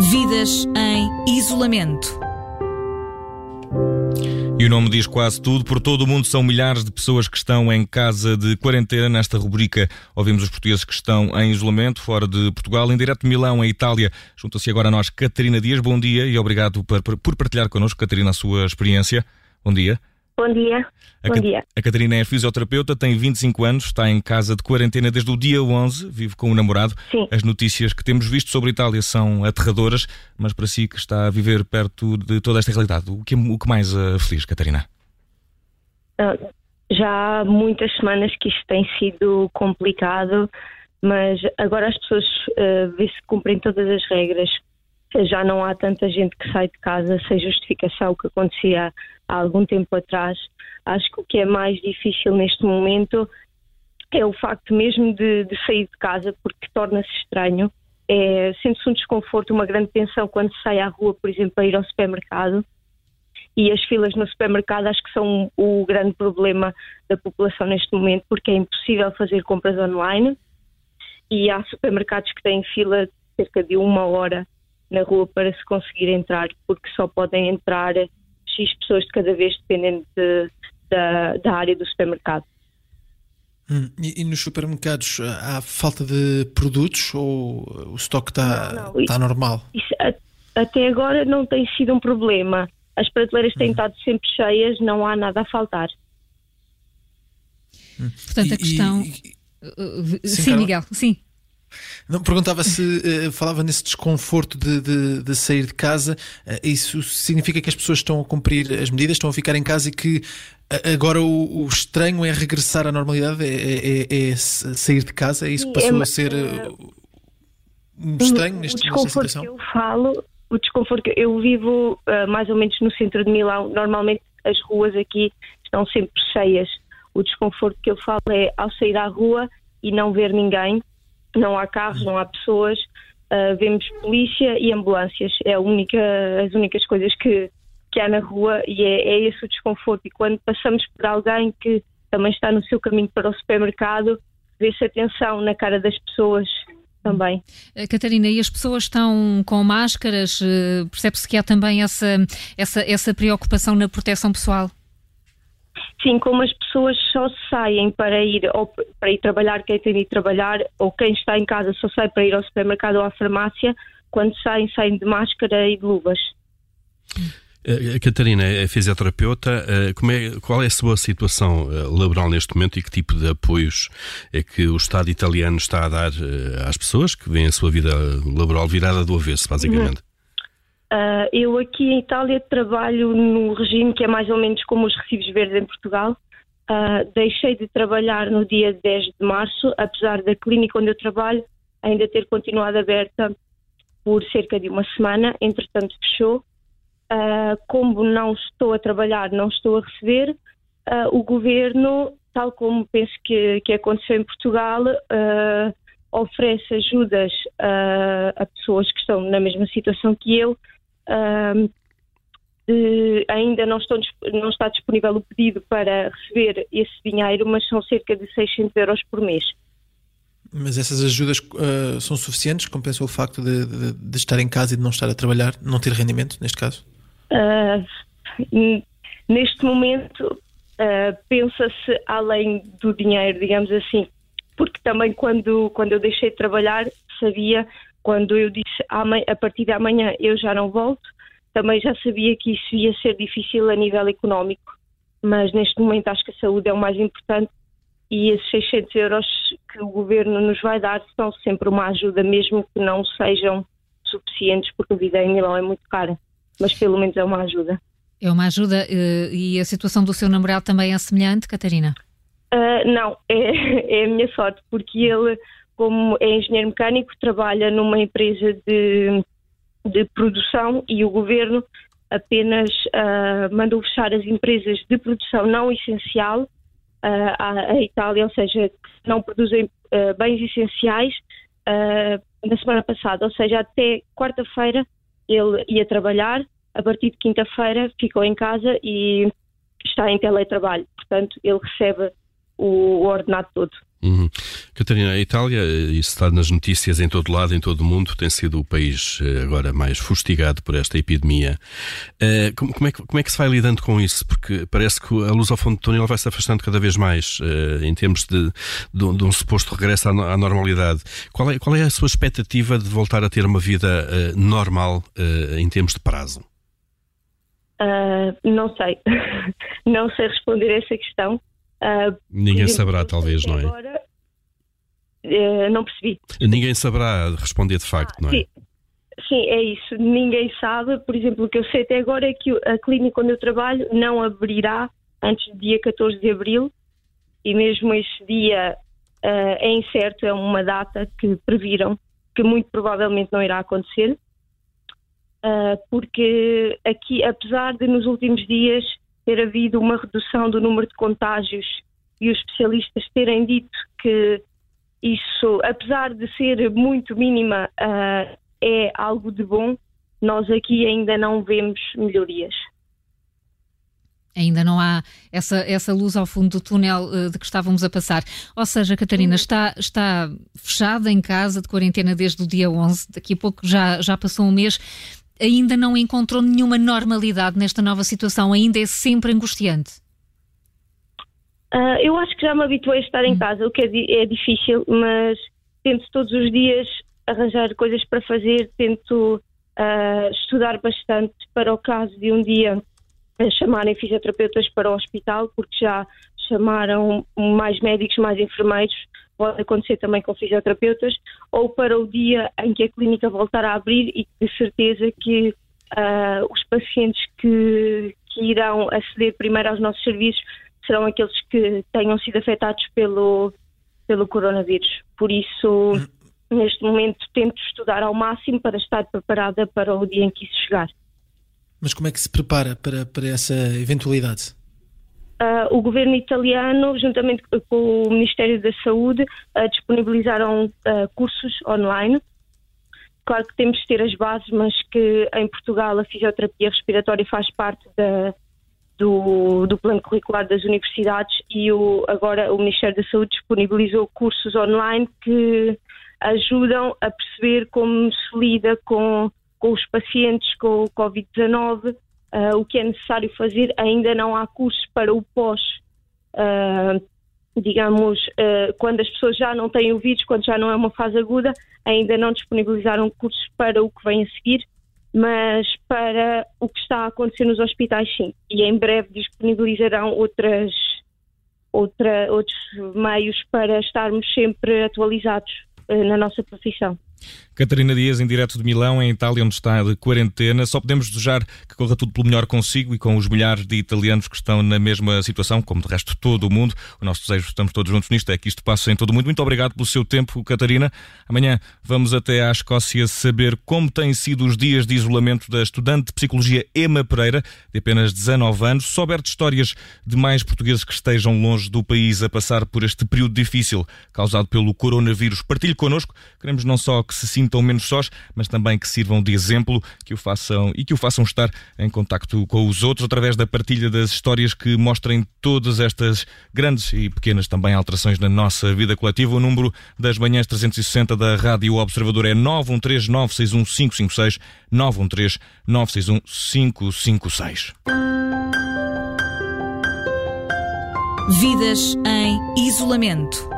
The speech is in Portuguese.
Vidas em isolamento. E o nome diz quase tudo. Por todo o mundo são milhares de pessoas que estão em casa de quarentena. Nesta rubrica ouvimos os portugueses que estão em isolamento fora de Portugal. Em direto de Milão, em Itália, junta-se agora a nós Catarina Dias. Bom dia e obrigado por, partilhar connosco, Catarina, a sua experiência. Bom dia. Bom dia. A, Bom dia. a Catarina é fisioterapeuta, tem 25 anos, está em casa de quarentena desde o dia 11, vive com o namorado. Sim. As notícias que temos visto sobre a Itália são aterradoras, mas para si que está a viver perto de toda esta realidade, o que, o que mais a feliz, Catarina? Ah, Já há muitas semanas que isto tem sido complicado, mas agora as pessoas ah, vê se cumprem todas as regras. Já não há tanta gente que sai de casa sem justificação, o que acontecia há algum tempo atrás. Acho que o que é mais difícil neste momento é o facto mesmo de, de sair de casa, porque torna-se estranho. É, Sente-se um desconforto, uma grande tensão quando se sai à rua, por exemplo, para ir ao supermercado. E as filas no supermercado acho que são o grande problema da população neste momento, porque é impossível fazer compras online e há supermercados que têm fila cerca de uma hora na rua para se conseguir entrar, porque só podem entrar X pessoas de cada vez, dependendo de- da, da área do supermercado. Hum, E, e nos supermercados há falta de produtos ou o estoque está está normal? Isso, a- até agora não tem sido um problema. As prateleiras têm estado sempre cheias, não há nada a faltar. Portanto, a E- questão. e- Uh, Sim, Sim, Carla? Miguel, sim. Não, perguntava se eh, falava nesse desconforto de, de- de sair de casa. Eh, isso significa que as pessoas estão a cumprir as medidas, estão a ficar em casa e que eh, agora o, o estranho é regressar à normalidade, é, é- é- é sair de casa? É isso que é passou ma- a ser um estranho o neste, nesta desconforto situação? que eu falo, o desconforto que eu vivo mais ou menos no centro de Milão. Normalmente as ruas aqui estão sempre cheias. O desconforto que eu falo é ao sair à rua e não ver ninguém, não há carros, não há pessoas, ah, vemos polícia e ambulâncias. É única, as únicas coisas que, que há na rua e é, é esse o desconforto. E quando passamos por alguém que também está no seu caminho para o supermercado, vê-se a tensão na cara das pessoas também. Uh, Catarina, e as pessoas estão com máscaras? Uh, Percebe-se que há também essa, essa, essa preocupação na proteção pessoal? Sim, como as pessoas só saem para ir ou para ir trabalhar, quem tem de ir trabalhar, ou quem está em casa só sai para ir ao supermercado ou à farmácia, quando saem, saem de máscara e de luvas. A Catarina é fisioterapeuta. Eh, é, qual é a sua situação eh, laboral neste momento e que tipo de apoios é que o Estado italiano está a dar eh, às pessoas que veem a sua vida laboral virada do avesso, basicamente? Ah, eu aqui em Itália trabalho no regime que é mais ou menos como os recibos verdes em Portugal. Ah, deixei de trabalhar no dia 10 de março, apesar da clínica onde eu trabalho ainda ter continuado aberta por cerca de uma semana, entretanto fechou. Ah, como não estou a trabalhar, não estou a receber, o governo, tal como penso que, que aconteceu em Portugal, oferece ajudas a pessoas que estão na mesma situação que eu. Ah, de- ainda não, estão não está disponível o pedido para receber esse dinheiro, mas são cerca de 600 euros por mês. Mas essas ajudas eh, são suficientes? Compensam o facto de, de- de estar em casa e de não estar a trabalhar, não ter rendimento, neste caso? N- neste momento, ah, pensa-se além do dinheiro, digamos assim, porque também quando, quando eu deixei de trabalhar, sabia, quando eu disse "Ama- a partir de amanhã eu já não volto, também já sabia que isso ia ser difícil a nível económico, mas neste momento acho que a saúde é o mais importante e esses 600 euros que o governo nos vai dar são sempre uma ajuda, mesmo que não sejam suficientes, porque a vida em Milão é muito cara, mas pelo menos é uma ajuda. É uma ajuda uh, e a situação do seu namorado também é semelhante, Catarina? Ah, não, é, é a minha sorte, porque ele, como é engenheiro mecânico, trabalha numa empresa de, de produção e o governo apenas ah, mandou fechar as empresas de produção não essencial ah, à, à Itália, ou seja, que não produzem ah, bens essenciais, na semana passada. Ou seja, até quarta-feira ele ia trabalhar, a partir de quinta-feira ficou em casa e está em teletrabalho. Portanto, ele recebe o ordenado todo. Uhum. Catarina, a Itália, isso está nas notícias em todo lado, em todo o mundo, tem sido o país eh, agora mais fustigado por esta epidemia. Eh, como é, que, como é que se vai lidando com isso? Porque parece que a luz ao fundo do túnel vai se afastando cada vez mais eh, em termos de, de, de um suposto regresso à, normalidade. Qual é, qual é a sua expectativa de voltar a ter uma vida normal em termos de prazo? Uh, não sei. não sei responder a essa questão. Uh, Ninguém saberá, talvez, não é? Agora, uh, não percebi. Ninguém saberá responder de facto, ah, não é? Sim. sim. é isso. Ninguém sabe. Por exemplo, o que eu sei até agora é que a clínica onde eu trabalho não abrirá antes do dia 14 de abril e mesmo esse dia uh, é incerto, é uma data que previram que muito provavelmente não irá acontecer. Uh, porque aqui, apesar de nos últimos dias ter havido uma redução do número de contágios e os especialistas terem dito que isso, apesar de ser muito mínima, uh, é algo de bom, nós aqui ainda não vemos melhorias. Ainda não há essa, essa luz ao fundo do túnel uh, de que estávamos a passar. Ou seja, Catarina, está, está fechada em casa de quarentena desde o dia 11, daqui a pouco já, já passou um mês ainda não encontrou nenhuma normalidade nesta nova situação? Ainda é sempre angustiante? Uh, eu acho que já me habituei a estar em hum. casa, o que é, é difícil, mas tento todos os dias arranjar coisas para fazer, tento uh, estudar bastante para o caso de um dia chamarem fisioterapeutas para o hospital, porque já chamaram mais médicos, mais enfermeiros, pode acontecer também com fisioterapeutas, ou para o dia em que a clínica voltar a abrir e de certeza que uh, os pacientes que, que irão aceder primeiro aos nossos serviços serão aqueles que tenham sido afetados pelo, pelo coronavírus. Por isso, neste momento, tento estudar ao máximo para estar preparada para o dia em que isso chegar. Mas como é que se prepara para, para essa eventualidade? Uh, o governo italiano, juntamente com o Ministério da Saúde, uh, disponibilizaram uh, cursos online. Claro que temos de ter as bases, mas que em Portugal a fisioterapia respiratória faz parte da, do, do, plano curricular das universidades e o, agora o Ministério da Saúde disponibilizou cursos online que ajudam a perceber como se lida com, com os pacientes com o Covid-19 uh, o que é necessário fazer. Ainda não há cursos para o pós, uh, digamos, uh, quando as pessoas já não têm o vírus, quando já não é uma fase aguda, ainda não disponibilizaram cursos para o que vem a seguir, mas para o que está a acontecer nos hospitais, sim. E em breve disponibilizarão outras, outra, outros meios para estarmos sempre atualizados na nossa profissão. Catarina Dias, em direto de Milão, em Itália, onde está de quarentena. Só podemos desejar que corra tudo pelo melhor consigo e com os milhares de italianos que estão na mesma situação, como de resto todo o mundo. O nosso desejo, estamos todos juntos nisto, é que isto passe em todo o mundo. Muito obrigado pelo seu tempo, Catarina. Amanhã vamos até à Escócia saber como têm sido os dias de isolamento da estudante de Psicologia Emma Pereira, de apenas 19 anos. Souber de histórias de mais portugueses que estejam longe do país a passar por este período difícil causado pelo coronavírus, partilhe connosco. Queremos não só que se sintam menos sós, mas também que sirvam de exemplo, que o façam e que o façam estar em contacto com os outros através da partilha das histórias que mostrem todas estas grandes e pequenas também alterações na nossa vida coletiva. O número das manhãs 360 da Rádio Observador é 913 961 556 913 961 556. Vidas em isolamento.